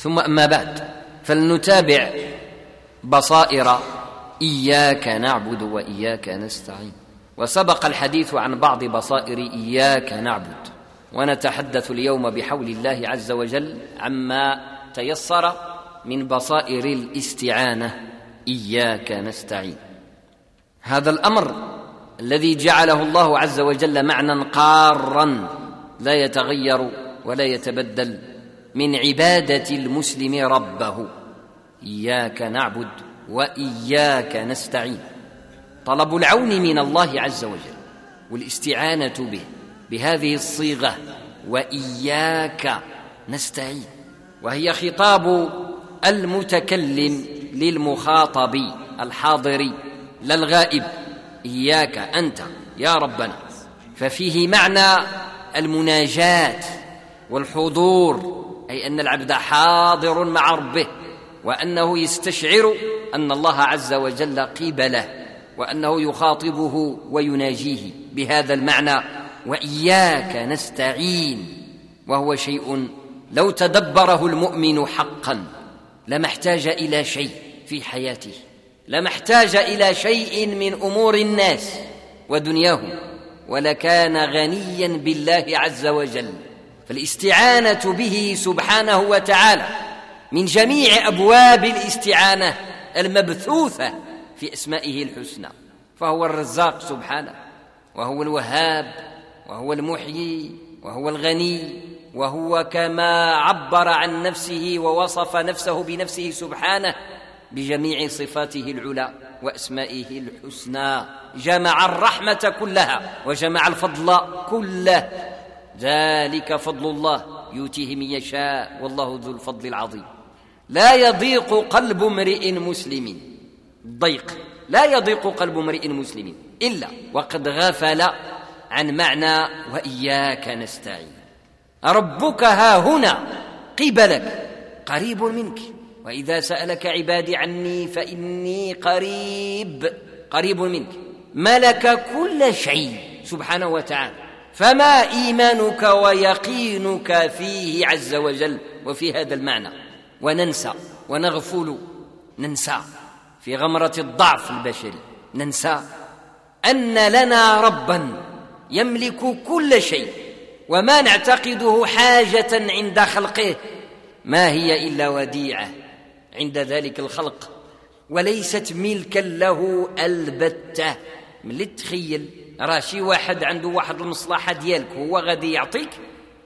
ثم أما بعد فلنتابع بصائر إياك نعبد وإياك نستعين. وسبق الحديث عن بعض بصائر إياك نعبد. ونتحدث اليوم بحول الله عز وجل عما تيسر من بصائر الاستعانة إياك نستعين. هذا الأمر الذي جعله الله عز وجل معنى قارا لا يتغير ولا يتبدل. من عبادة المسلم ربه. إياك نعبد وإياك نستعين. طلب العون من الله عز وجل والاستعانة به بهذه الصيغة وإياك نستعين. وهي خطاب المتكلم للمخاطب الحاضر لا الغائب. إياك أنت يا ربنا. ففيه معنى المناجاة والحضور أي أن العبد حاضر مع ربه وأنه يستشعر أن الله عز وجل قبله وأنه يخاطبه ويناجيه بهذا المعنى وإياك نستعين وهو شيء لو تدبره المؤمن حقا لما احتاج إلى شيء في حياته لما احتاج إلى شيء من أمور الناس ودنياهم ولكان غنيا بالله عز وجل. فالاستعانة به سبحانه وتعالى من جميع أبواب الاستعانة المبثوثة في أسمائه الحسنى فهو الرزاق سبحانه وهو الوهاب وهو المحيي وهو الغني وهو كما عبر عن نفسه ووصف نفسه بنفسه سبحانه بجميع صفاته العلى وأسمائه الحسنى جمع الرحمة كلها وجمع الفضل كله ذلك فضل الله يؤتيه من يشاء والله ذو الفضل العظيم. لا يضيق قلب امرئ مسلم. ضيق. لا يضيق قلب امرئ مسلم إلا وقد غفل عن معنى وإياك نستعين. ربك ها هنا قبلك قريب منك. وإذا سألك عبادي عني فإني قريب قريب منك. ملك كل شيء سبحانه وتعالى. فما إيمانك ويقينك فيه عز وجل وفي هذا المعنى. وننسى ونغفل ننسى. في غمرة الضعف البشري ننسى أن لنا ربا يملك كل شيء وما نعتقده حاجة عند خلقه. ما هي إلا وديعة عند ذلك الخلق وليست ملكا له البتة. ملي تخيل راه شي واحد عنده واحد المصلحة ديالك هو غادي يعطيك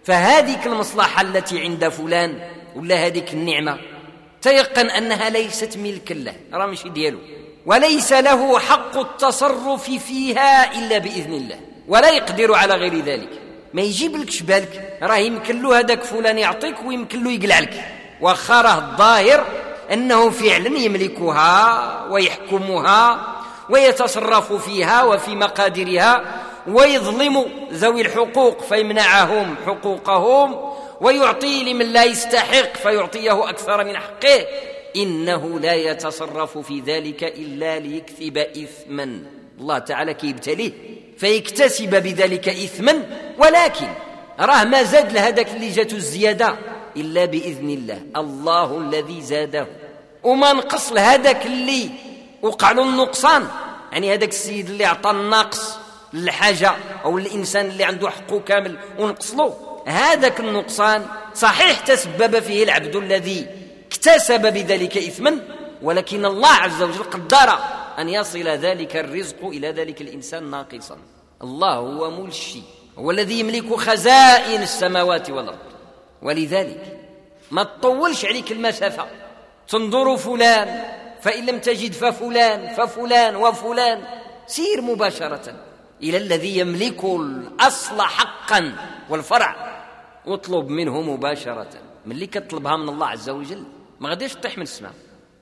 فهذيك المصلحة التي عند فلان ولا هذيك النعمة تيقن أنها ليست ملكا له راه ماشي ديالو. وليس له حق التصرف فيها إلا بإذن الله ولا يقدر على غير ذلك. ما يجيب لكش بالك راه يمكن له هذاك فلان يعطيك ويمكن له يقلع لك. راه الظاهر أنه فعلا يملكها ويحكمها ويتصرف فيها وفي مقاديرها ويظلم ذوي الحقوق فيمنعهم حقوقهم ويعطي لمن لا يستحق فيعطيه أكثر من حقه. إنه لا يتصرف في ذلك إلا ليكسب اثما. الله تعالى كيبتليه فيكتسب بذلك اثما. ولكن راه ما زاد لهذاك اللي جاته الزيادة إلا بإذن الله. الله الذي زاده. وما نقص لهذاك اللي وقع له النقصان. يعني هذاك السيد اللي عطى الناقص للحاجة أو الانسان اللي عنده حقه كامل ونقص له هذاك النقصان صحيح تسبب فيه العبد الذي اكتسب بذلك اثما ولكن الله عز وجل قدر أن يصل ذلك الرزق إلى ذلك الإنسان ناقصا. الله هو ملشي هو الذي يملك خزائن السماوات والأرض. ولذلك ما تطولش عليك المسافة. تنظر فلان فإن لم تجد ففلان ففلان وفلان. سير مباشرة إلى الذي يملك الأصل حقا والفرع. واطلب منه مباشرة. ملي كتطلبها من الله عز وجل. ما غاديش تطيح من السماء.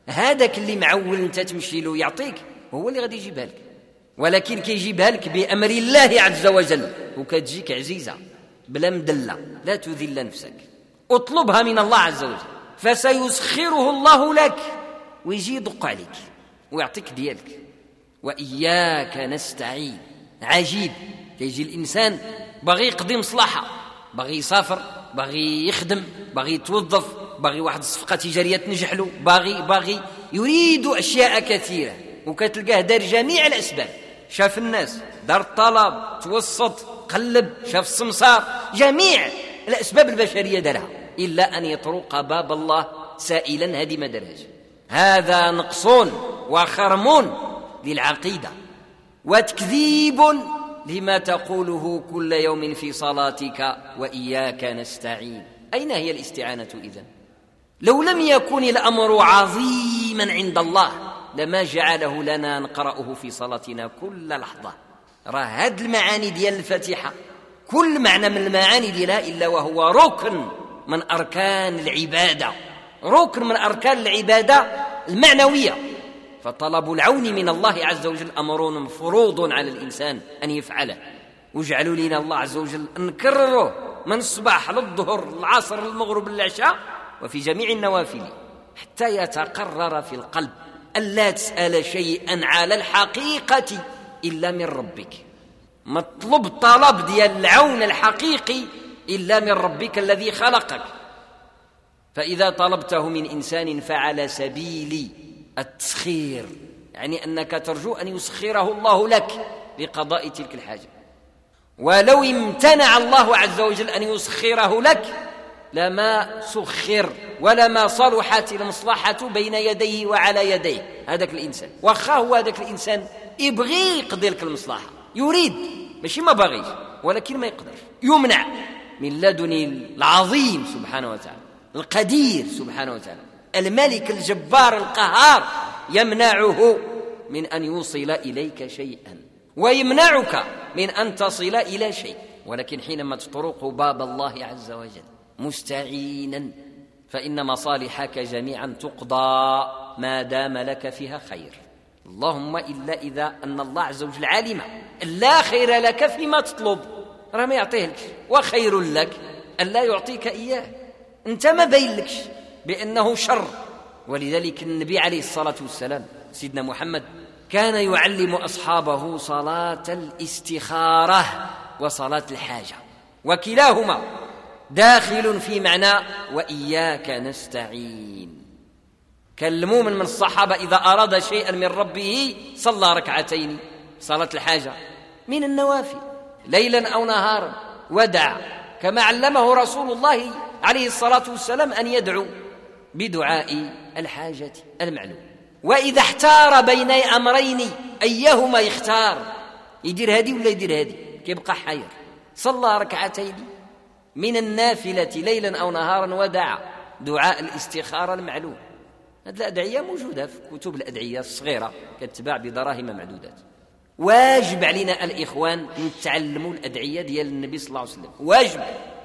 هذاك اللي معول أنت تمشي له يعطيك هو اللي غادي يجيبها لك. ولكن كيجيبها لك بأمر الله عز وجل. وكتجيك عزيزة بلا مدلة. لا تذل نفسك. اطلبها من الله عز وجل. فسيسخره الله لك. ويجي يدق عليك ويعطيك ديالك وإياك نستعين. عجيب. كيجي الإنسان باغي يقضي مصلحة باغي يسافر باغي يخدم باغي يتوظف باغي واحد الصفقة تجارية تنجح له باغي باغي. يريد أشياء كثيرة وكتلقاه دار جميع الأسباب. شاف الناس دار الطلب توسط قلب شاف السمسار جميع الأسباب البشرية دارها إلا أن يطرق باب الله سائلا هذه ما درهاش هذا نقص وخرم للعقيدة وتكذيب لما تقوله كل يوم في صلاتك وإياك نستعين. أين هي الاستعانة إذن؟ لو لم يكن الأمر عظيما عند الله لما جعله لنا نقرأه في صلاتنا كل لحظة. راه هاد المعاني ديال الفاتحة. كل معنى من المعاني ديالها إلا وهو ركن من أركان العبادة. ركن من أركان العبادة المعنوية. فطلب العون من الله عز وجل أمر مفروض على الإنسان أن يفعله واجعلوا لنا الله عز وجل نكرره من الصباح للظهر العصر المغرب العشاء وفي جميع النوافل حتى يتقرر في القلب ألا تسأل شيئا على الحقيقة إلا من ربك. مطلوب طلب ديال العون الحقيقي إلا من ربك الذي خلقك. فإذا طلبته من إنسان فعلى سبيل التسخير يعني أنك ترجو أن يسخره الله لك لقضاء تلك الحاجة. ولو امتنع الله عز وجل أن يسخره لك لما سخر ولما صلحت المصلحة بين يديه وعلى يديه. هذاك الإنسان. واخا هو هذاك الإنسان يبغي يقضي لك المصلحة. يريد. ماشي ما باغيش ولكن ما يقدرش يمنع. من لدن العظيم سبحانه وتعالى. القدير سبحانه وتعالى. الملك الجبار القهار يمنعه من أن يوصل إليك شيئا ويمنعك من أن تصل إلى شيء. ولكن حينما تطرق باب الله عز وجل مستعينا فإن مصالحك جميعا تقضى ما دام لك فيها خير. اللهم إلا إذا أن الله عز وجل علم لا خير لك فيما تطلب. راه ما يعطيه لك وخير لك الا يعطيك إياه. انت ما باين لكش بأنه شر. ولذلك النبي عليه الصلاة والسلام سيدنا محمد كان يعلم أصحابه صلاة الاستخارة وصلاة الحاجة. وكلاهما داخل في معنى وإياك نستعين. كان المؤمن من الصحابة إذا أراد شيئا من ربه صلى ركعتين صلاة الحاجة من النوافل ليلا أو نهارا ودعا كما علمه رسول الله عليه الصلاة والسلام أن يدعو بدعاء الحاجة المعلوم. وإذا احتار بين أمرين أيهما يختار؟ يدير هذه ولا يدير هذه؟ كيبقى حير. صلى ركعتين من النافلة ليلا أو نهارا ودعا دعاء الاستخارة المعلوم. هذه الأدعية موجودة في كتب الأدعية الصغيرة كتباع بدراهم معدودات. واجب علينا الإخوان نتعلموا الأدعية ديال النبي صلى الله عليه وسلم. واجب.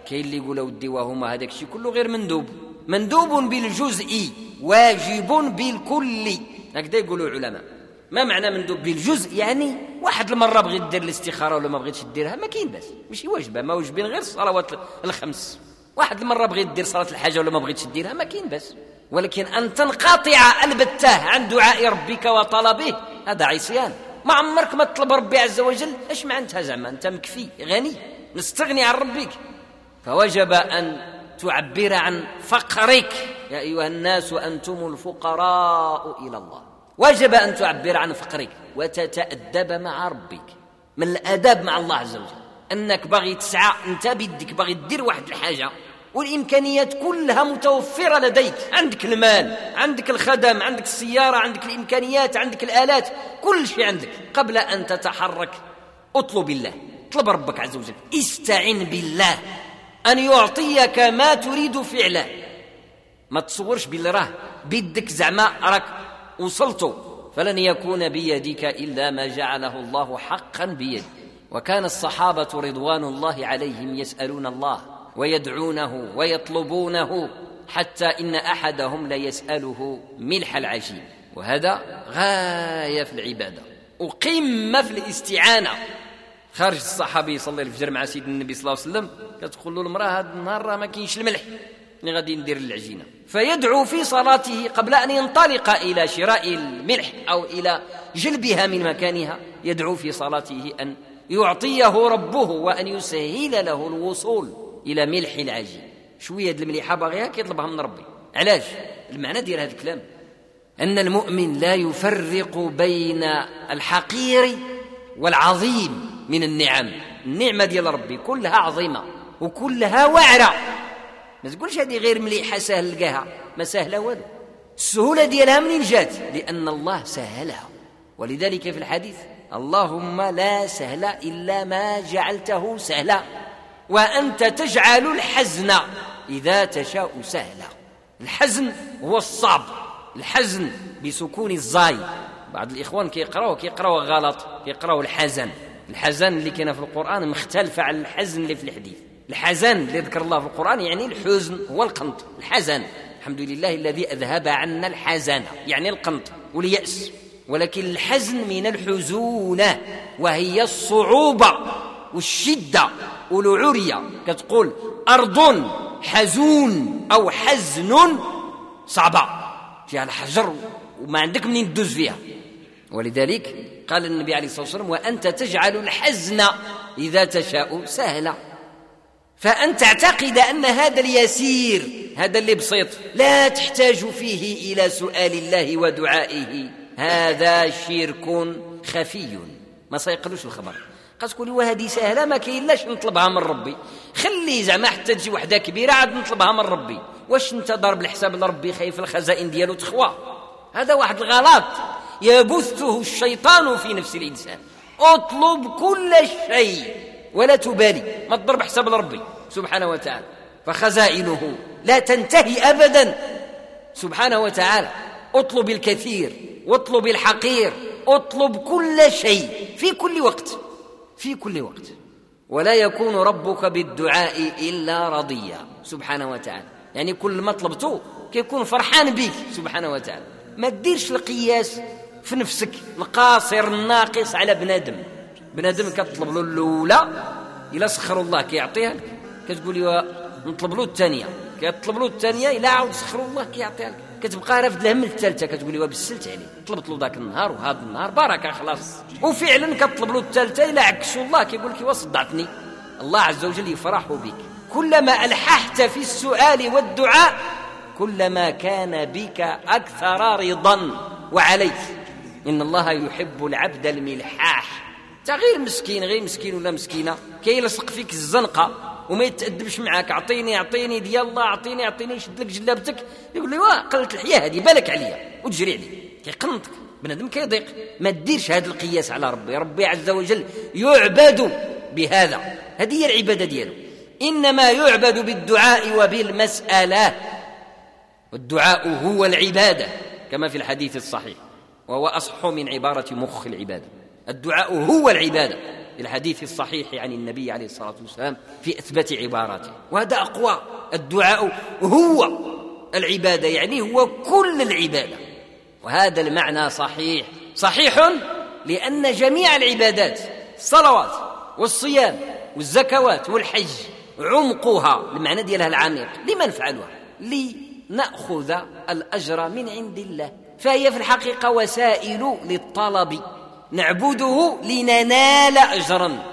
كاين اللي يقول ودي وهما هذاك الشيء كله غير مندوب. مندوب بالجزء واجب بالكل. هكذا يقولوا العلماء. ما معنى مندوب بالجزء؟ يعني واحد المرة بغيت دير الاستخارة ولا ما بغيتش ديرها ما كاين باس. ماشي واجبة ما واجبين غير الصلوات الخمس. واحد المرة بغيت دير صلاة الحاجة ولا ما بغيتش ديرها ما كاين باس. ولكن ان تنقطع البته عن دعاء ربك وطلبه هذا عصيان. ما عمرك ما تطلب ربي عز وجل؟ إيش معناتها زعما؟ أنت مكفي غني. مستغني عن ربك. فوجب أن تعبر عن فقرك. يا أيها الناس أنتم الفقراء إلى الله. وجب أن تعبر عن فقرك وتتأدب مع ربك. من الاداب مع الله عز وجل. أنك باغي تسعى أنت بيدك باغي دير واحد الحاجة. والإمكانيات كلها متوفرة لديك. عندك المال عندك الخدم عندك السيارة عندك الإمكانيات عندك الآلات. كل شيء عندك. قبل أن تتحرك اطلب الله. اطلب ربك عز وجل. استعن بالله. أن يعطيك ما تريد فعله. ما تصورش باللي راه بيدك زعما راك وصلت. فلن يكون بيدك إلا ما جعله الله حقا بيدك وكان الصحابة رضوان الله عليهم يسألون الله ويدعونه ويطلبونه حتى إن أحدهم ليساله ملح العجين. وهذا غاية في العبادة. وقمه في الاستعانة. خارج الصحابي يصلي الفجر مع سيدنا النبي صلى الله عليه وسلم كتقول له المرأة هذا النهار راه ما كاينش الملح اللي غادي ندير العجينه فيدعو في صلاته قبل أن ينطلق إلى شراء الملح أو إلى جلبها من مكانها يدعو في صلاته أن يعطيه ربه وأن يسهل له الوصول إلى ملح العجين. شوية المليحة باغيها كيطلبها من ربي. علاش؟ المعنى ديال هذا الكلام. أن المؤمن لا يفرق بين الحقير والعظيم. من النعم. النعمة ديال ربي كلها عظيمة وكلها وعرة. ما تقولش هذه غير مليحة سهل لقاها. ما سهلة والو. السهولة ديالها منين جات؟ لأن الله سهلها. ولذلك في الحديث اللهم لا سهل إلا ما جعلته سهلا. وأنت تجعل الحزن إذا تشاء سهلا. الحزن هو الصعب. الحزن بسكون الزاي. بعض الإخوان كيقراوه كيقراوه غلط كيقراوه الحزن. الحزن اللي كاين في القرآن مختلفة عن الحزن اللي في الحديث. الحزن اللي ذكر الله في القرآن يعني الحزن هو القنط الحزن. الحمد لله الذي أذهب عنا الحزن يعني القنط واليأس. ولكن الحزن من الحزونة وهي الصعوبة والشدة والعرية. كتقول أرض حزون أو حزن صعبة فيها الحجر وما عندك منين تدوز فيها. ولذلك قال النبي عليه الصلاة والسلام وأنت تجعل الحزن إذا تشاء سهلا. فأن تعتقد أن هذا اليسير هذا اللي بسيط لا تحتاج فيه إلى سؤال الله ودعائه. هذا شرك خفي. ما سيقلوش الخبر. قد تقولي وهذه سهلة ما كاينلاش نطلبها من ربي. خلي زعما حتى تجي وحدة كبيرة عاد نطلبها من ربي. واش انت ضارب الحساب لربي خايف الخزائن ديالو تخوى؟ هذا واحد الغلط. يبثه الشيطان في نفس الإنسان. اطلب كل شيء ولا تبالي. ما تضرب حساب لربي سبحانه وتعالى. فخزائنه لا تنتهي ابدا. سبحانه وتعالى. اطلب الكثير واطلب الحقير. اطلب كل شيء في كل وقت. في كل وقت. ولا يكون ربك بالدعاء إلا رضيا. سبحانه وتعالى. يعني كل ما طلبته كيكون فرحان بك سبحانه وتعالى. ما تديرش القياس. في نفسك القاصر الناقص على بنادم. بنادم كتطلب له الأولى إلا سخر الله كيعطيها كتقولي نطلب له الثانية. كيطلب له الثانية إلا عاود سخر الله كيعطيها لك. كتبقى رافد الهم الثالثة. كتقولي وبسلت عليه طلبت له ذاك النهار وهذا النهار بركه خلاص. وفعلا كطلب له الثالثة إلا عكسوا الله. كيقول لك وصدعتني الله عز وجل يفرح بك. كلما ألححت في السؤال والدعاء كلما كان بك أكثر رضا. وعليك. إن الله يحب العبد الملحاح. غير مسكين غير مسكين ولا مسكينة. كيلصق فيك الزنقة وما يتأدبش معاك أعطيني أعطيني ديال الله أعطيني أعطيني يشد لك جلابتك. يقول لي واه قلت الحياة هذه بالك عليا. وتجري علي. كيقنطك بنادم كيضيق. ما ديرش هذا القياس على ربي. ربي عز وجل يعبد بهذا. هذه هي العبادة ديالو. إنما يعبد بالدعاء وبالمسألة. والدعاء هو العبادة كما في الحديث الصحيح. وهو أصح من عبارة مخ العباده الدعاء هو العبادة. الحديث الصحيح عن النبي عليه الصلاة والسلام في إثبات عباراته. وهذا أقوى. الدعاء هو العبادة يعني هو كل العبادة. وهذا المعنى صحيح. صحيح لأن جميع العبادات الصلوات والصيام والزكوات والحج عمقها المعنى ديالها العميق. لما نفعلها لنأخذ الأجر من عند الله. فهي في الحقيقة وسائل للطلب نعبده لننال أجرا.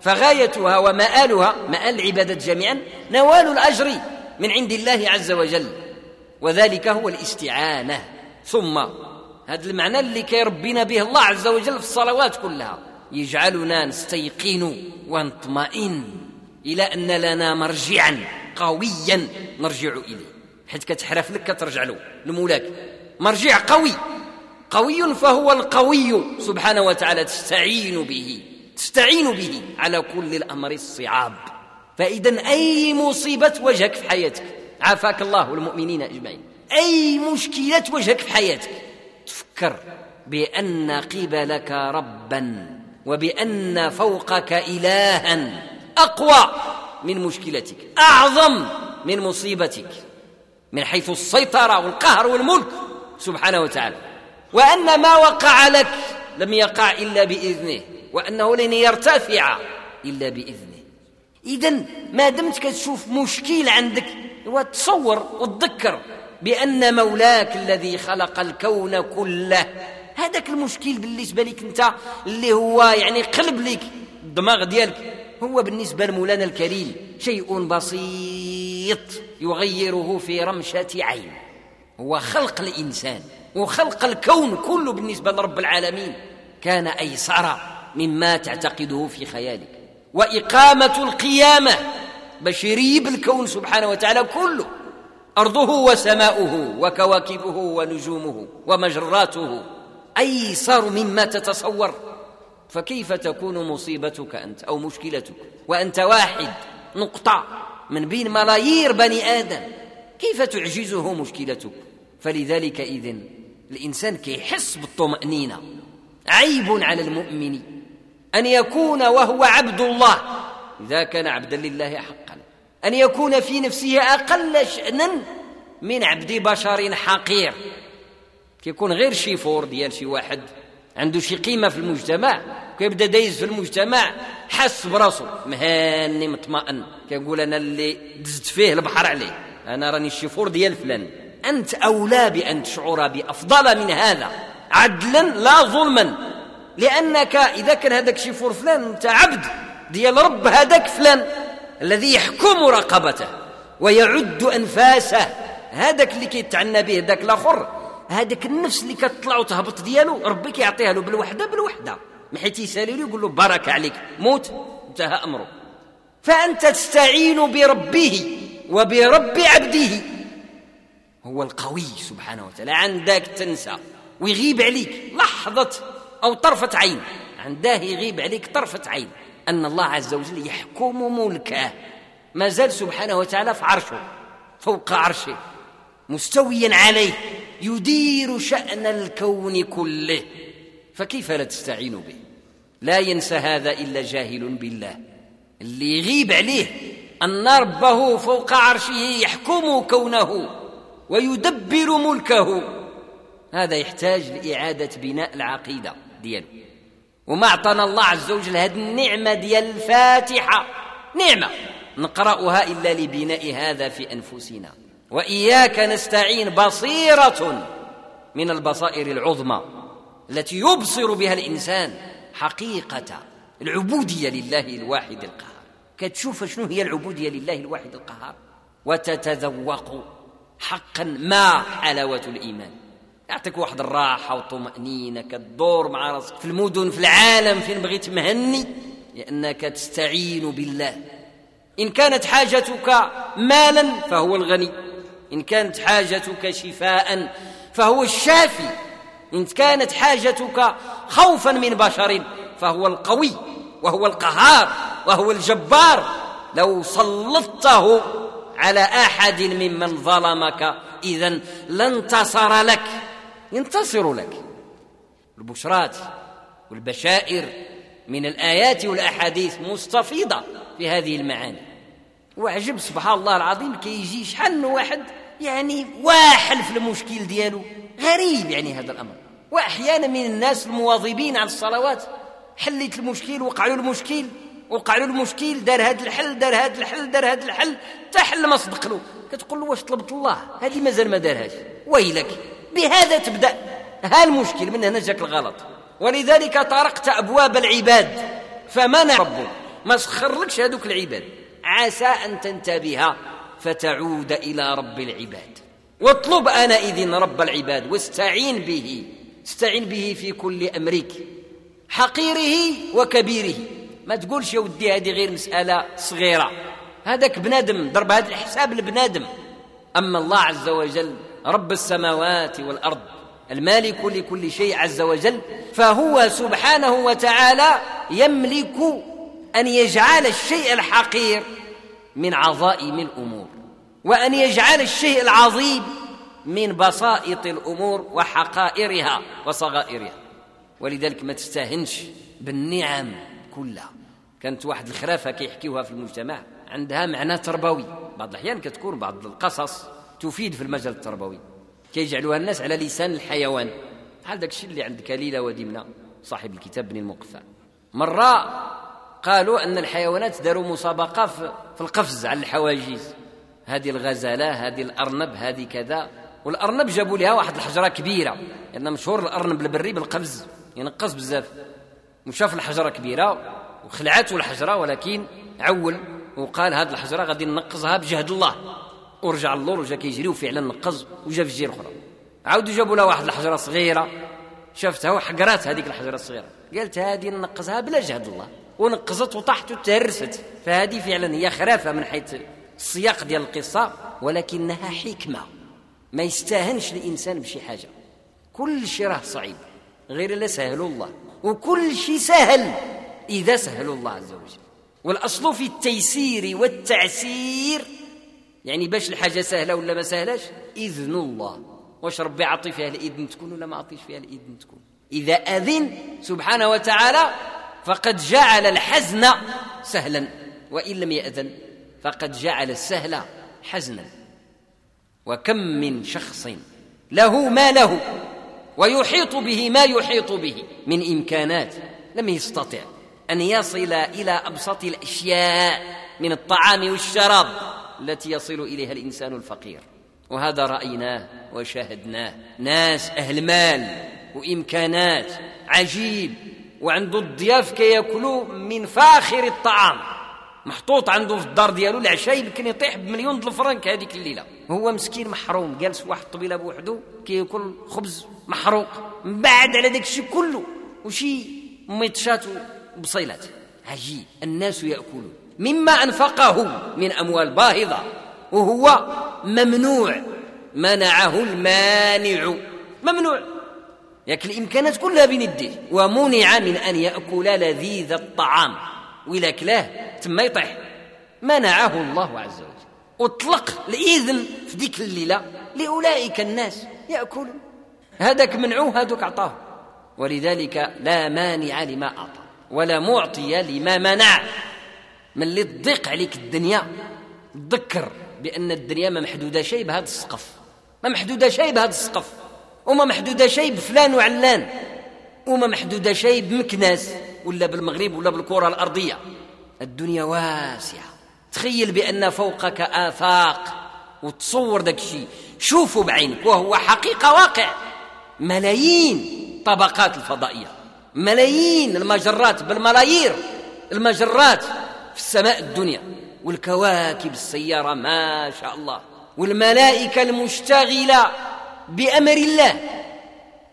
فغايتها ومآلها مآل العبادة جميعا نوال الأجر من عند الله عز وجل. وذلك هو الاستعانة. ثم هذا المعنى اللي كيربينا به الله عز وجل في الصلوات كلها. يجعلنا نستيقن ونطمئن إلى أن لنا مرجعا قويا نرجع إليه. حيث كتحرف لك كترجع له. لمولاك مرجع قوي قوي فهو القوي سبحانه وتعالى تستعين به تستعين به على كل الأمر الصعاب. فإذا أي مصيبة تواجهك في حياتك عافاك الله والمؤمنين أجمعين أي مشكلة تواجهك في حياتك تفكر بأن قبلك ربا وبأن فوقك الها أقوى من مشكلتك أعظم من مصيبتك من حيث السيطرة والقهر والملك سبحانه وتعالى. وأن ما وقع لك لم يقع إلا بإذنه وأنه لن يرتفع إلا بإذنه. إذا ما دمت كتشوف مشكل عندك وتصور وتذكر بأن مولاك الذي خلق الكون كله. هذاك المشكل بالنسبة لك أنت اللي هو يعني قلب لك الدماغ ديالك. هو بالنسبة لمولانا الكريم شيء بسيط يغيره في رمشة عين. هو خلق الإنسان وخلق الكون كله بالنسبة لرب العالمين. كان أيسر مما تعتقده في خيالك. وإقامة القيامة بشريب الكون سبحانه وتعالى كله. أرضه وسماؤه وكواكبه ونجومه ومجراته. أيسر مما تتصور. فكيف تكون مصيبتك أنت أو مشكلتك؟ وأنت واحد نقطة من بين ملايير بني آدم. كيف تعجزه مشكلتك؟ فلذلك إذن الإنسان كيحس بالطمأنينة عيب على المؤمن أن يكون وهو عبد الله. إذا كان عبدا لله حقا. أن يكون في نفسه أقل شأنا من عبد بشر حقير. كيكون غير شي فور ديال شي واحد عنده شي قيمة في المجتمع كيبدا دايز في المجتمع حس براسو مهاني مطمئن. كيقول أنا اللي دزت فيه البحر عليه أنا راني الشيفور ديال فلان. أنت أولى بأن تشعر بأفضل من هذا. عدلا لا ظلما. لأنك إذا كان هذاك شيفور فلان أنت عبد ديال رب هذاك فلان الذي يحكم رقبته ويعد أنفاسه. هذاك اللي كيتعنى به ذاك الآخر هذاك النفس اللي كتطلع وتهبط ديالو ربي كيعطيها له بالوحدة بالوحدة. من يسالي له يقول له بارك عليك موت انتهى أمره. فأنت تستعين بربه وبرب عبده. هو القوي سبحانه وتعالى. عندك تنسى ويغيب عليك. لحظة أو طرفة عين. عنده يغيب عليك طرفة عين. أن الله عز وجل يحكم ملكه. ما زال سبحانه وتعالى في عرشه فوق عرشه. مستويا عليه. يدير شأن الكون كله. فكيف لا تستعين به؟ لا ينسى هذا إلا جاهل بالله. اللي يغيب عليه أن ربه فوق عرشه يحكم كونه. ويدبر ملكه. هذا يحتاج لإعادة بناء العقيدة ديالو وما أعطانا الله عز وجل هذه النعمة ديال الفاتحة. نعمة. نقرأها إلا لبناء هذا في أنفسنا. وإياك نستعين بصيرة من البصائر العظمى التي يبصر بها الإنسان حقيقة العبودية لله الواحد القهار. كتشوف شنو هي العبودية لله الواحد القهار؟ وتتذوق. حقا ما حلاوة الإيمان. يعطيك واحد الراحة والطمأنينة كتدور مع راسك في المدن في العالم فين بغيت مهني لأنك تستعين بالله. إن كانت حاجتك مالا فهو الغني. إن كانت حاجتك شفاء فهو الشافي. إن كانت حاجتك خوفا من بشر فهو القوي وهو القهار وهو الجبار. لو سلطته على أحد ممن ظلمك. اذا لانتصر لك. ينتصر لك. البشرات والبشائر من الآيات والأحاديث مستفيضة في هذه المعاني. وعجب سبحان الله العظيم كيجي شحال من واحد يعني واحل في المشكل ديالو. غريب يعني هذا الأمر. وأحيانا من الناس المواظبين على الصلوات حليت المشكل وقع له المشكل. وقع له المشكل دار هذا الحل دار هذا الحل دار هذا الحل حتى حل ما صدق له. كتقول له واش طلبت الله؟ هذه مازال ما دارهاش. ويلك؟ بهذا تبدأ. ها المشكل من هنا جاك الغلط. ولذلك طرقت أبواب العباد. فمنع ربك ما سخرلكش هذوك العباد. عسى أن تنتبه فتعود إلى رب العباد. واطلب انئذ رب العباد واستعين به. استعين به في كل أمرك. حقيره وكبيره. ما تقولش يا ودي هذه غير مسألة صغيرة. هذاك بنادم ضرب هذا الحساب لبنادم. أما الله عز وجل رب السماوات والأرض المالك لكل شيء عز وجل فهو سبحانه وتعالى يملك أن يجعل الشيء الحقير من عظائم الأمور وأن يجعل الشيء العظيم من بسائط الأمور وحقائرها وصغائرها. ولذلك ما تستهنش بالنعم كلها. كانت واحد الخرافة كيحكيوها في المجتمع. عندها معنى تربوي. بعض الأحيان كتكون بعض القصص تفيد في المجال التربوي. كيجعلوها الناس على لسان الحيوان. بحال داك الشيء اللي عند كليلة ودمنه صاحب الكتاب بن المقفى. مرة قالوا أن الحيوانات داروا مسابقة في القفز على الحواجز. هذه الغزالة هذه الأرنب هذه كذا. والأرنب جابوا لها واحد الحجرة كبيرة. لأن مشهور الأرنب البري بالقفز. ينقص بزاف. وشاف الحجرة كبيرة وخلعته الحجرة ولكن عول وقال هذه الحجرة غادي ننقصها بجهد الله. ورجع اللور وجا كيجري وفعلا نقز وجا في الجهه الاخرى عاودوا جابوا له واحد الحجرة صغيرة شافتها وحقرات هذيك الحجرة الصغيرة. قالت هذه نقزها بلا جهد الله. ونقزت وطاحت وتهرست. فهذه فعلا هي خرافة من حيث السياق ديال القصة ولكنها حكمة. ما يستاهنش الإنسان بشي حاجة. كل شيء راه صعيب غير إلا سهل الله. وكل شيء سهل إذا سهل الله عز وجل. والأصل في التيسير والتعسير يعني باش الحاجة سهلة ولا ما سهلاش؟ إذن الله. واش ربي عطي فيها الإذن تكون ولا ما عطيش فيها الإذن تكون؟ إذا أذن سبحانه وتعالى فقد جعل الحزن سهلا وإن لم يأذن فقد جعل السهل حزنا. وكم من شخص له ما له ويحيط به ما يحيط به من إمكانات. لم يستطع أن يصل إلى أبسط الأشياء من الطعام والشراب التي يصل إليها الإنسان الفقير. وهذا رأيناه وشاهدناه. ناس أهل مال وإمكانات عجيب. وعنده الضياف كياكلوا من فاخر الطعام. محطوط عنده في الدار ديالو العشاء يمكن يطيح بمليون الفرنك هذيك الليلة. هو مسكين محروم جالس واحد الطبيله بوحده كياكل خبز محروق. من بعد على داك الشيء كله وشي ميطشات وبصيلات عجيب الناس يأكلون. مما انفقه من أموال باهظة. وهو ممنوع. منعه المانع. ممنوع. ياك الإمكانات كلها بين يديه ومنع من أن يأكل لذيذ الطعام. ولا كلاه تما يطيح. منعه الله عز وجل. أطلق الإذن في ديك الليلة لأولئك الناس يأكلون. هذاك منعوه هذوك أعطاه. ولذلك لا مانع لما أعطى ولا معطي لما منع. من اللي تضيق عليك الدنيا تذكر بأن الدنيا ما محدودة شيء بهذا السقف. ما محدودة شيء بهذا السقف. وما محدودة شيء بفلان وعلان. وما محدودة شيء بمكناس ولا بالمغرب ولا بالكرة الأرضية. الدنيا واسعة. تخيل بأن فوقك آفاق وتصور داك الشيء شوفوا بعينك وهو حقيقة واقع. ملايين طبقات الفضائية ملايين المجرات بالملايير المجرات في السماء الدنيا. والكواكب السيارة ما شاء الله. والملائكة المشتغلة بأمر الله.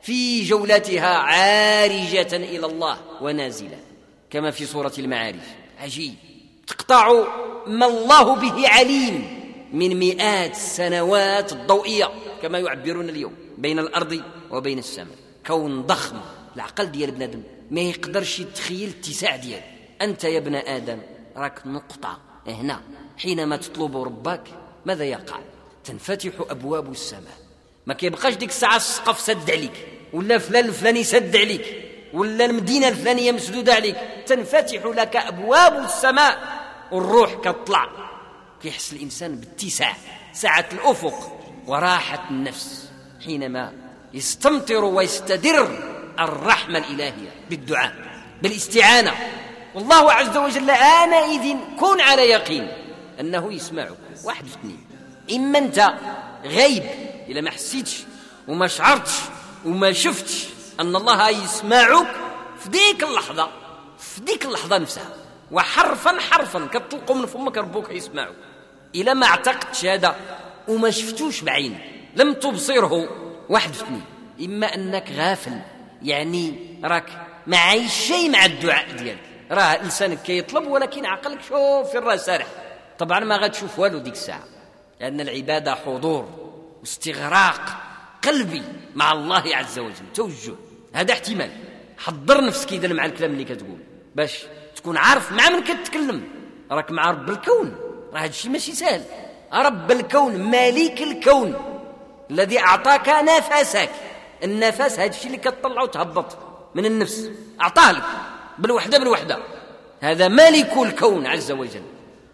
في جولتها عارجة إلى الله ونازلة كما في سورة المعارج عجيب. تقطع ما الله به عليم من مئات السنوات الضوئية كما يعبرون اليوم بين الأرض وبين السماء. كون ضخم العقل ديال بنادم ما يقدرش يتخيل الاتساع ديالو. أنت يا ابن آدم راك نقطه هنا. حينما تطلب ربك ماذا يقع؟ تنفتح أبواب السماء. ما كيبقاش ديك الساعة السقف سد عليك ولا فلان الفلاني سد عليك ولا المدينة الفلانية مسدودة عليك. تنفتح لك أبواب السماء. والروح كتطلع. كيحس الإنسان باتساع. سعه الأفق وراحة النفس حينما يستمطر ويستدر الرحمة الإلهية بالدعاء بالاستعانة. والله عز وجل آنئذ كن على يقين أنه يسمعك واحد اثنين. إما أنت غيب إذا ما حسيتش وما شعرتش وما شفتش أن الله يسمعك في ديك اللحظة في ديك اللحظة نفسها. وحرفا حرفا كتطلقوا من فمك ربك يسمعك إلى ما اعتقدتش هذا وما شفتوش بعين لم تبصره واحد اثنين. إما أنك غافل يعني راك ما عايش شيء مع الدعاء ديالك. راه لسانك كيطلب ولكن عقلك شوف في الرأس سارح. طبعا ما غتشوف والو ديك الساعة لأن العبادة حضور واستغراق قلبي مع الله عز وجل. توجه هذا احتمال. حضر نفسك اذا مع الكلام اللي كتقول. باش تكون عارف مع من كتكلم. راك مع رب الكون. راه هذا الشيء ماشي سهل رب الكون مالك الكون. الذي أعطاك نفسك. النفس هذا الشيء اللي كتطلع وتهبط من النفس. أعطاه لك. بالوحدة بالوحدة. هذا مالك الكون عز وجل.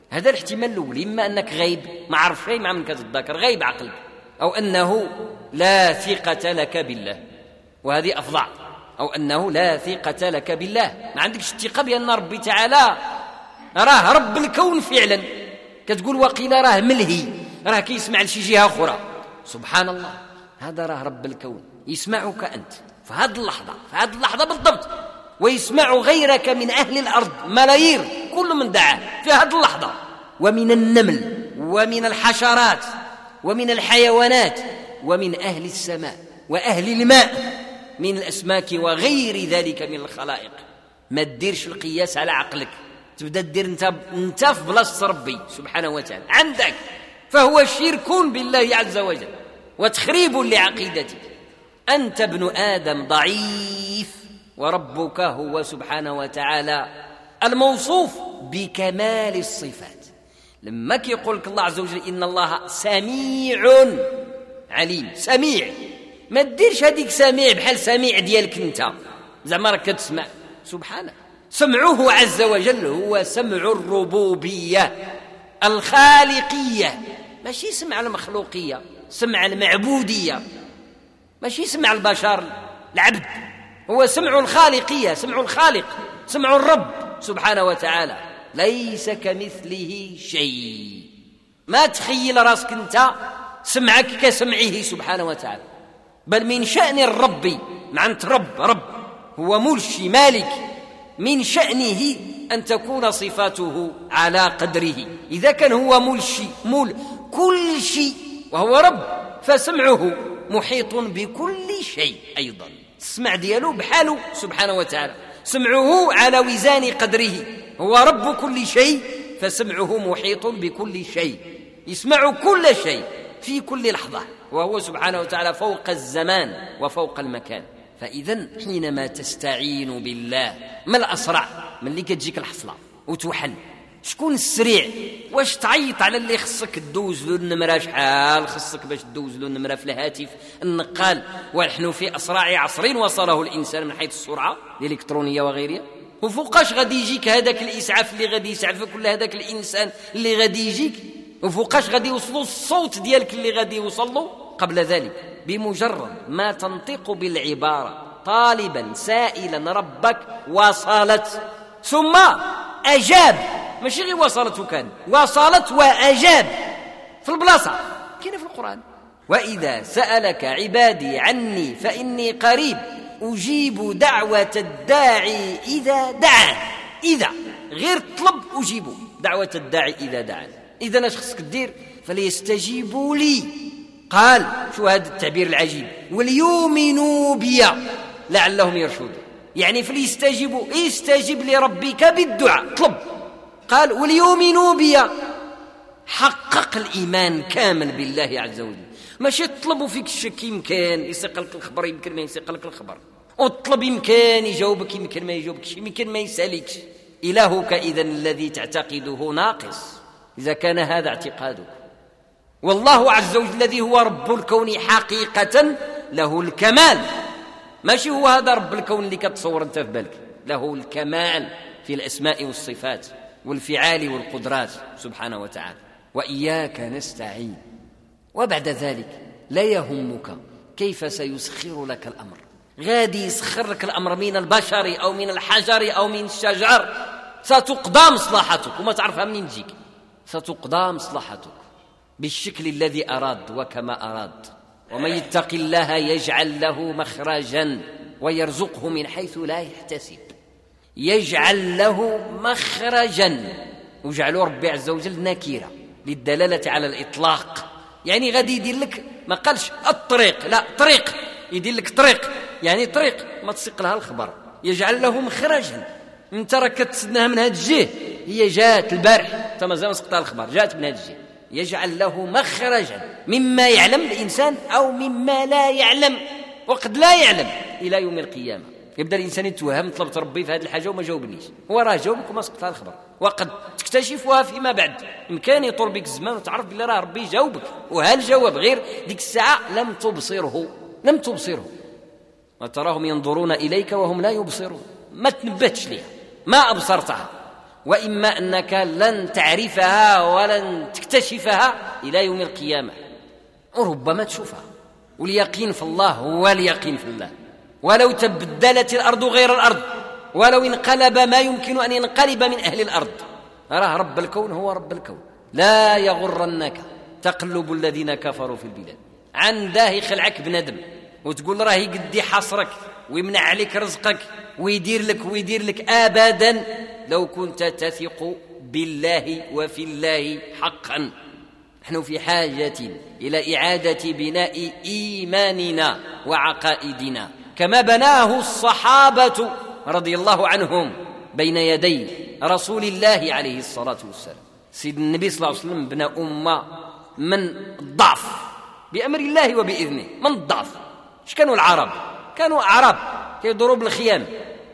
هذا الاحتمال الأول إما أنك غيب ما عرف شيء مع من كتذكر غيب عقلك. أو أنه لا ثقة لك بالله. وهذه أفظع أو أنه لا ثقة لك بالله. ما عندكش الثقة بأن ربي تعالى راه رب الكون فعلا. كتقول وقيل راه ملهي. راه كيسمع لشي جهة أخرى. سبحان الله. هذا راه رب الكون. يسمعك أنت. في هذه اللحظة. في هذه اللحظة بالضبط. ويسمع غيرك من أهل الأرض. ملايير. كل من دعاه. في هذه اللحظة. ومن النمل. ومن الحشرات. ومن الحيوانات. ومن أهل السماء. وأهل الماء. من الأسماك وغير ذلك من الخلائق. ما تديرش القياس على عقلك. تبدا دير انت انت في بلاصة ربي سبحانه وتعالى. عندك. فهو شرك بالله عز وجل وتخريب لعقيدتك. أنت ابن آدم ضعيف وربك هو سبحانه وتعالى الموصوف بكمال الصفات. لما كيقول لك الله عز وجل إن الله سميع عليم. سميع. ما ديرش هذيك سميع بحال سميع ديالك انت. زعما راك كتسمع. سبحانه. سمعه عز وجل هو سمع الربوبية الخالقية. ماشي سمع المخلوقية سمع المعبودية. ماشي سمع البشر العبد. هو سمع الخالقية سمع الخالق سمع الرب سبحانه وتعالى. ليس كمثله شيء. ما تخيل راسك انت سمعك كسمعه سبحانه وتعالى. بل من شأن الرب. معنت رب رب. هو ملشي مالك. من شأنه أن تكون صفاته على قدره. إذا كان هو ملشي مول كل شيء وهو رب فسمعه محيط بكل شيء أيضا. السمع ديالو بحاله سبحانه وتعالى. سمعه على وزان قدره. هو رب كل شيء فسمعه محيط بكل شيء. يسمع كل شيء في كل لحظة. وهو سبحانه وتعالى فوق الزمان وفوق المكان. فإذا حينما تستعين بالله ما الأسرع؟ من اللي كتجيك الحصلة وتوحل. شكون السريع؟ واش تعيط على اللي خصك دوز له النمرة؟ شحال خصك باش دوز له النمرة في الهاتف؟ النقال. ونحن في أسرع عصر وصله الإنسان من حيث السرعة الإلكترونية وغيرها. وفوقاش غادي يجيك هذاك الإسعاف اللي غادي يسعفك ولا هذاك الإنسان اللي غادي يجيك؟ وفوقاش غادي يوصلوا الصوت ديالك اللي غادي يوصل له قبل ذلك. بمجرد ما تنطق بالعبارة طالبا سائلا ربك وصلت ثم أجاب. ماشي غير وصلت وكان وصلت وأجاب. في البلاصة. كاين في القرآن؟ وإذا سألك عبادي عني فإني قريب. أجيب دعوة الداعي إذا دعان. إذا. غير طلب أجيب دعوة الداعي إذا دعان. إذا اش خصك دير فليستجيبوا لي. قال شو هذا التعبير العجيب؟ وليؤمنوا بي لعلهم يرشدون. يعني فليستجيبوا استجب لربك بالدعاء طلب قال وليؤمنوا بي. حقق الإيمان كامل بالله عز وجل. ماشي تطلبوا فيك الشك يمكن يسيق لك الخبر يمكن ما يسيق لك الخبر. وتطلب يمكن يجاوبك يمكن ما يجاوبكش يمكن ما يسألكش. إلهك إذا الذي تعتقده ناقص. إذا كان هذا اعتقادك. والله عز وجل الذي هو رب الكون حقيقة له الكمال. ماشي هو هذا رب الكون اللي كتصور أنت في بالك. له الكمال في الأسماء والصفات والفعال والقدرات سبحانه وتعالى. وإياك نستعين. وبعد ذلك لا يهمك كيف سيسخر لك الأمر. غادي يسخر لك الأمر من البشر أو من الحجر أو من الشجر. ستقضى مصلحتك وما تعرفها منين تجيك. ستقضى مصلحتك. بالشكل الذي أراد وكما أراد. ومن يتق الله يجعل له مخرجا ويرزقه من حيث لا يحتسب. يجعل له مخرجا. وجعلوا ربي عز وجل نكيرة للدلالة على الإطلاق. يعني غادي يدير لك ما قالش الطريق. لا طريق. يدير لك طريق. يعني طريق. ما تسيق لها الخبر. يجعل له مخرجا. انت راك كتسناها من هذا الجهة. هي جات البارح. انت مازال سقطها الخبر. جات من هذا الجهة. يجعل له مخرجا مما يعلم الإنسان أو مما لا يعلم وقد لا يعلم إلى يوم القيامة. يبدأ الإنسان يتوهم طلبت ربي في هذه الحاجة وما جاوبنيش. هو راه جاوبك وما سقط الخبر. وقد تكتشفها فيما بعد. امكان يطول بك الزمان وتعرف بلي راه ربي جاوبك. وهل جاوب؟ غير ديك الساعة لم تبصره. لم تبصره. وتراهم ينظرون إليك وهم لا يبصرون. ما تنبهتش ليها. ما أبصرتها. وإما أنك لن تعرفها ولن تكتشفها إلى يوم القيامة. وربما تشوفها. واليقين في الله هو اليقين في الله. ولو تبدلت الأرض غير الأرض ولو انقلب ما يمكن أن ينقلب من أهل الأرض. راه رب الكون هو رب الكون. لا يغرنك تقلب الذين كفروا في البلاد. عنده يخلعك بندم وتقول راه يقدي حصرك ويمنع عليك رزقك ويدير لك ويدير لك ابدا لو كنت تثق بالله وفي الله حقا. نحن في حاجة إلى إعادة بناء إيماننا وعقائدنا. كما بناه الصحابة رضي الله عنهم بين يدي رسول الله عليه الصلاة والسلام. سيد النبي صلى الله عليه وسلم بنى أمة من الضعف بأمر الله وبإذنه. من الضعف اش كانوا العرب؟ كانوا أعراب كيضربوا بالخيام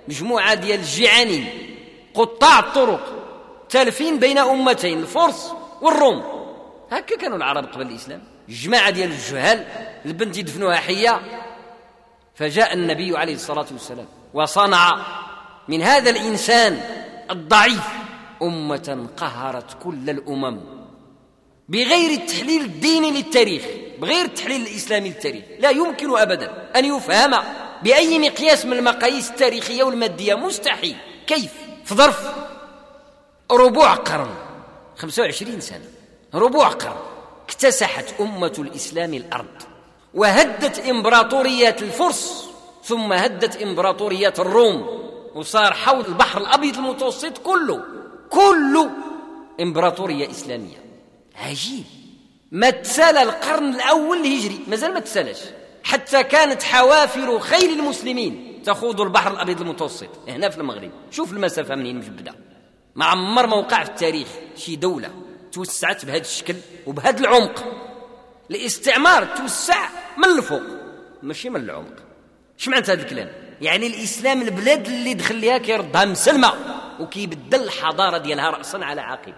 مجموعة ديال الجعانين قطاع الطرق تالفين بين أمتين الفرس والروم. هكا كانوا العرب قبل الإسلام. جماعة ديال الجهال البنت يدفنوها حية فجاء النبي عليه الصلاة والسلام وصنع من هذا الإنسان الضعيف أمة قهرت كل الأمم. بغير التحليل الديني للتاريخ بغير التحليل الإسلامي للتاريخ لا يمكن أبدا أن يفهم بأي مقياس من المقاييس التاريخية والمادية. مستحيل. كيف؟ في ظرف ربوع قرن 25 سنة ربوع قرن اكتسحت أمة الإسلام الأرض وهدت إمبراطوريات الفرس ثم هدت إمبراطوريات الروم وصار حول البحر الأبيض المتوسط كله كله إمبراطورية إسلامية. عجيب. ما تسالى القرن الأول الهجري مازال ما تسالش حتى كانت حوافر خيل المسلمين. تخوض البحر الأبيض المتوسط هنا في المغرب. شوف المسافة منين مجبدة ما عمر ما وقع في التاريخ شي دولة توسعت بهذا الشكل وبهذا العمق. الاستعمار توسع من الفوق ماشي من العمق. اش معنى هذا الكلام يعني الإسلام البلاد اللي دخل ليها كيردها مسلمة وكيبدل الحضارة ديالها راسا على عقب.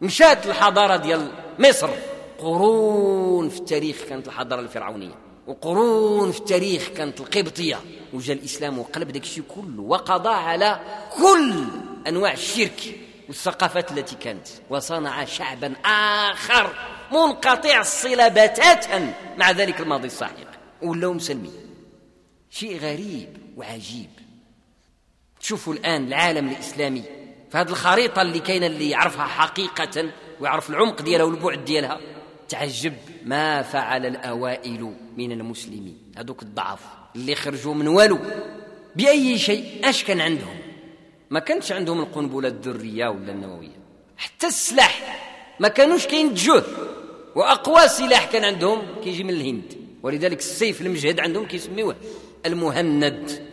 مشات الحضارة ديال مصر. قرون في التاريخ كانت الحضارة الفرعونية وقرون في التاريخ كانت القبطية. وجا الإسلام وقلب داك الشيء كله وقضى على كل أنواع الشرك والثقافات التي كانت وصنع شعبا آخر منقطع الصلة بتاتا مع ذلك الماضي الساحق ولاو مسلمين شيء غريب وعجيب. تشوفوا الآن العالم الإسلامي فهذه الخريطة اللي كاينة اللي يعرفها حقيقة ويعرف العمق ديالها والبعد ديالها تعجب ما فعل الأوائل من المسلمين. هذوك الضعف. اللي خرجوا من والو. بأي شيء اش كان عندهم. ما كانش عندهم القنبلة الذرية ولا النووية. حتى السلاح. ما كانوش كينتجوه وأقوى سلاح كان عندهم كيجي من الهند. ولذلك السيف المجهد عندهم كيسميوه المهند.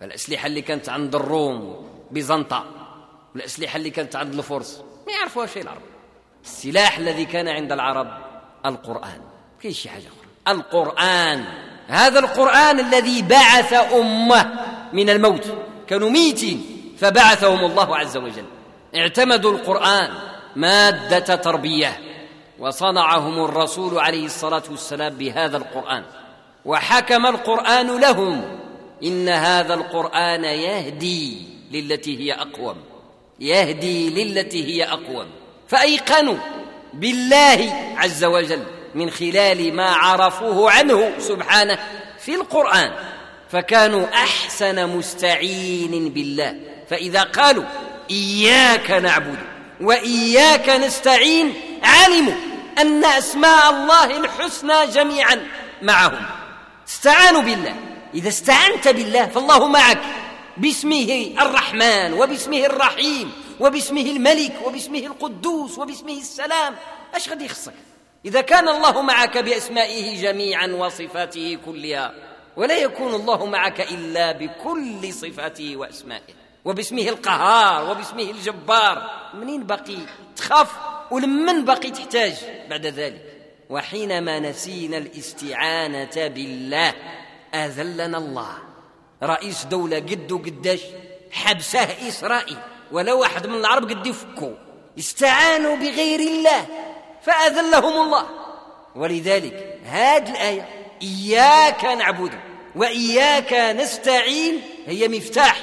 فالاسلحه اللي كانت عند الروم بيزنطة. والاسلحه اللي كانت عند الفرس. ما يعرفوها شيء العرب. السلاح الذي كان عند العرب القرآن. كاين شي حاجة أخرى. القرآن. هذا القرآن الذي بعث أمة من الموت كانوا ميتين فبعثهم الله عز وجل. اعتمدوا القرآن مادة تربية وصنعهم الرسول عليه الصلاة والسلام بهذا القرآن. وحكم القرآن لهم إن هذا القرآن يهدي للتي هي أقوم يهدي للتي هي أقوم. فأيقنوا بالله عز وجل من خلال ما عرفوه عنه سبحانه في القرآن فكانوا أحسن مستعين بالله. فإذا قالوا إياك نعبد وإياك نستعين علموا أن أسماء الله الحسنى جميعا معهم. استعانوا بالله. إذا استعنت بالله فالله معك. باسمه الرحمن وباسمه الرحيم وباسمه الملك وباسمه القدوس وباسمه السلام. إيش غادي يخصك إذا كان الله معك بأسمائه جميعا وصفاته كلها ولا يكون الله معك إلا بكل صفاته وأسمائه وباسمه القهار وباسمه الجبار. منين باقي تخاف؟ ولمن باقي تحتاج بعد ذلك. وحينما نسينا الاستعانة بالله آذلنا الله. رئيس دولة قدو قداش حبسه إسرائيل. ولا واحد من العرب قد يفكوا. استعانوا بغير الله. فأذلهم الله. ولذلك هذه الآية إياك نعبد وإياك نستعين هي مفتاح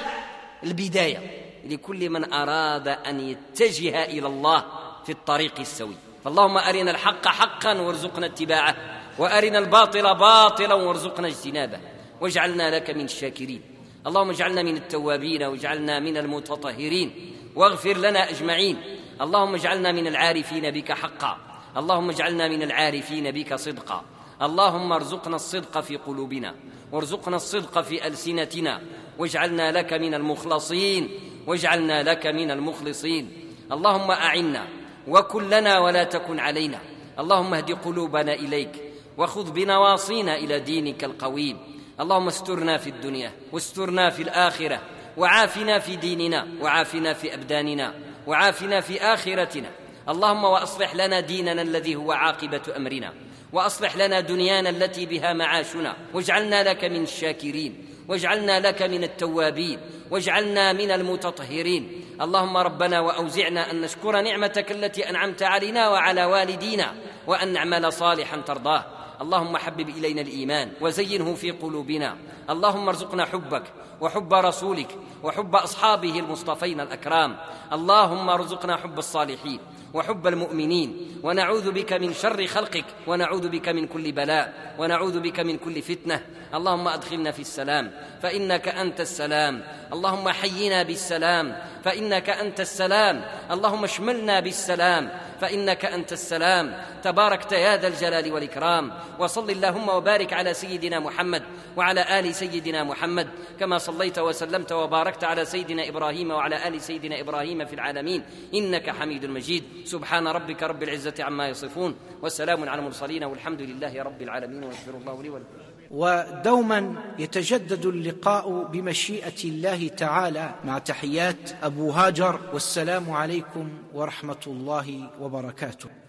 البداية لكل من أراد أن يتجه إلى الله في الطريق السوي. فاللهم أرنا الحق حقا وارزقنا اتباعه وأرنا الباطل باطلا وارزقنا اجتنابه واجعلنا لك من الشاكرين. اللهم اجعلنا من التوابين واجعلنا من المتطهرين واغفر لنا أجمعين. اللهم اجعلنا من العارفين بك حقا. اللهم اجعلنا من العارفين بك صدقا. اللهم ارزقنا الصدق في قلوبنا وارزقنا الصدق في ألسنتنا. واجعلنا لك من المخلصين واجعلنا لك من المخلصين. اللهم أعنا وكن لنا ولا تكن علينا. اللهم اهد قلوبنا إليك وخذ بنواصينا إلى دينك القويم. اللهم استرنا في الدنيا واسترنا في الآخرة وعافنا في ديننا وعافنا في أبداننا وعافنا في آخرتنا. اللهم واصلح لنا ديننا الذي هو عاقبة أمرنا واصلح لنا دنيانا التي بها معاشنا واجعلنا لك من الشاكرين واجعلنا لك من التوابين واجعلنا من المتطهرين. اللهم ربنا وأوزعنا أن نشكر نعمتك التي أنعمت علينا وعلى والدينا وأن نعمل صالحا ترضاه. اللهم حبب إلينا الإيمان وزينه في قلوبنا. اللهم ارزقنا حبك وحب رسولك وحب أصحابه المصطفين الأكرام. اللهم ارزقنا حب الصالحين. وحب المؤمنين. ونعوذ بك من شر خلقك. ونعوذ بك من كل بلاء. ونعوذ بك من كل فتنة. اللهم أدخلنا في السلام. فإنك أنت السلام. اللهم حينا بالسلام. فإنك أنت السلام. اللهم اشملنا بالسلام. فإنك أنت السلام. تباركت يا ذا الجلال والإكرام. وصل اللهم وبارك على سيدنا محمد وعلى آل سيدنا محمد. كما صليت وسلمت وباركت على سيدنا إبراهيم وعلى آل سيدنا إبراهيم في العالمين. إنك حميد مجيد. سبحان ربك رب العزة عما يصفون والسلام على المرسلين والحمد لله رب العالمين واغفر الله لي ولكم. ودوما يتجدد اللقاء بمشيئة الله تعالى مع تحيات أبو هاجر والسلام عليكم ورحمة الله وبركاته.